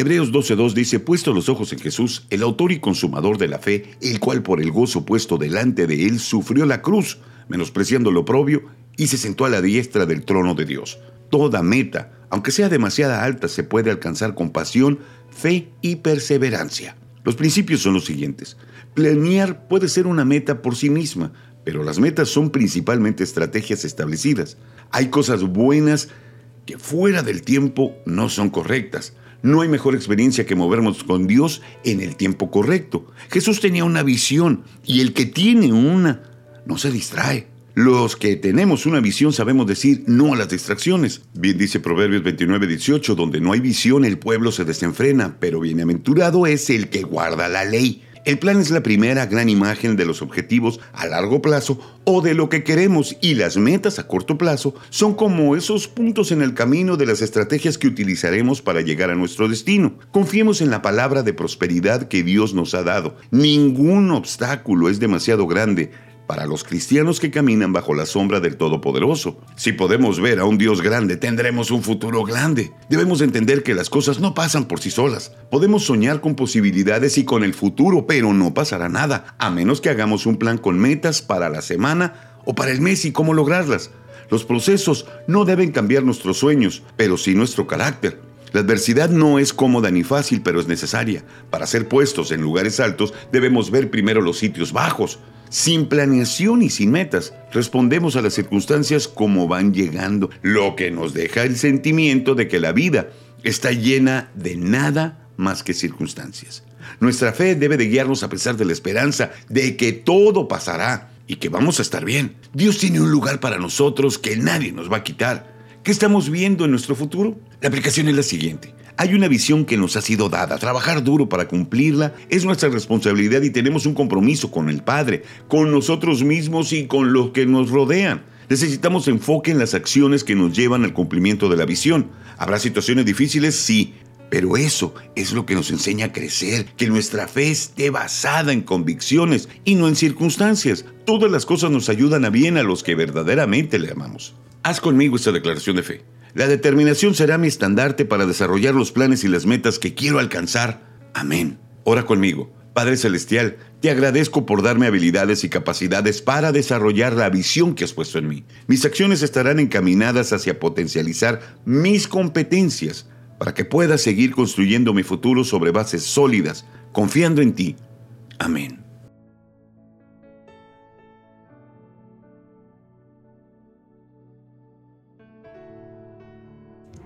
Hebreos 12.2 dice, puesto los ojos en Jesús, el autor y consumador de la fe, el cual por el gozo puesto delante de él sufrió la cruz, menospreciando lo propio, y se sentó a la diestra del trono de Dios. Toda meta, aunque sea demasiada alta, se puede alcanzar con pasión, fe y perseverancia. Los principios son los siguientes. Planear puede ser una meta por sí misma, pero las metas son principalmente estrategias establecidas. Hay cosas buenas que fuera del tiempo no son correctas. No hay mejor experiencia que movernos con Dios en el tiempo correcto. Jesús tenía una visión y el que tiene una no se distrae. Los que tenemos una visión sabemos decir no a las distracciones. Bien dice Proverbios 29, 18, donde no hay visión el pueblo se desenfrena, pero bienaventurado es el que guarda la ley. El plan es la primera gran imagen de los objetivos a largo plazo o de lo que queremos y las metas a corto plazo son como esos puntos en el camino de las estrategias que utilizaremos para llegar a nuestro destino. Confiemos en la palabra de prosperidad que Dios nos ha dado. Ningún obstáculo es demasiado grande para los cristianos que caminan bajo la sombra del Todopoderoso. Si podemos ver a un Dios grande, tendremos un futuro grande. Debemos entender que las cosas no pasan por sí solas. Podemos soñar con posibilidades y con el futuro, pero no pasará nada, a menos que hagamos un plan con metas para la semana o para el mes y cómo lograrlas. Los procesos no deben cambiar nuestros sueños, pero sí nuestro carácter. La adversidad no es cómoda ni fácil, pero es necesaria. Para ser puestos en lugares altos, debemos ver primero los sitios bajos. Sin planeación y sin metas, respondemos a las circunstancias como van llegando, lo que nos deja el sentimiento de que la vida está llena de nada más que circunstancias. Nuestra fe debe de guiarnos a pesar de la esperanza de que todo pasará y que vamos a estar bien. Dios tiene un lugar para nosotros que nadie nos va a quitar. ¿Qué estamos viendo en nuestro futuro? La aplicación es la siguiente. Hay una visión que nos ha sido dada. Trabajar duro para cumplirla es nuestra responsabilidad y tenemos un compromiso con el Padre, con nosotros mismos y con los que nos rodean. Necesitamos enfoque en las acciones que nos llevan al cumplimiento de la visión. ¿Habrá situaciones difíciles? Sí. Pero eso es lo que nos enseña a crecer, que nuestra fe esté basada en convicciones y no en circunstancias. Todas las cosas nos ayudan a bien a los que verdaderamente le amamos. Haz conmigo esta declaración de fe. La determinación será mi estandarte para desarrollar los planes y las metas que quiero alcanzar. Amén. Ora conmigo. Padre Celestial, te agradezco por darme habilidades y capacidades para desarrollar la visión que has puesto en mí. Mis acciones estarán encaminadas hacia potencializar mis competencias para que pueda seguir construyendo mi futuro sobre bases sólidas, confiando en ti. Amén.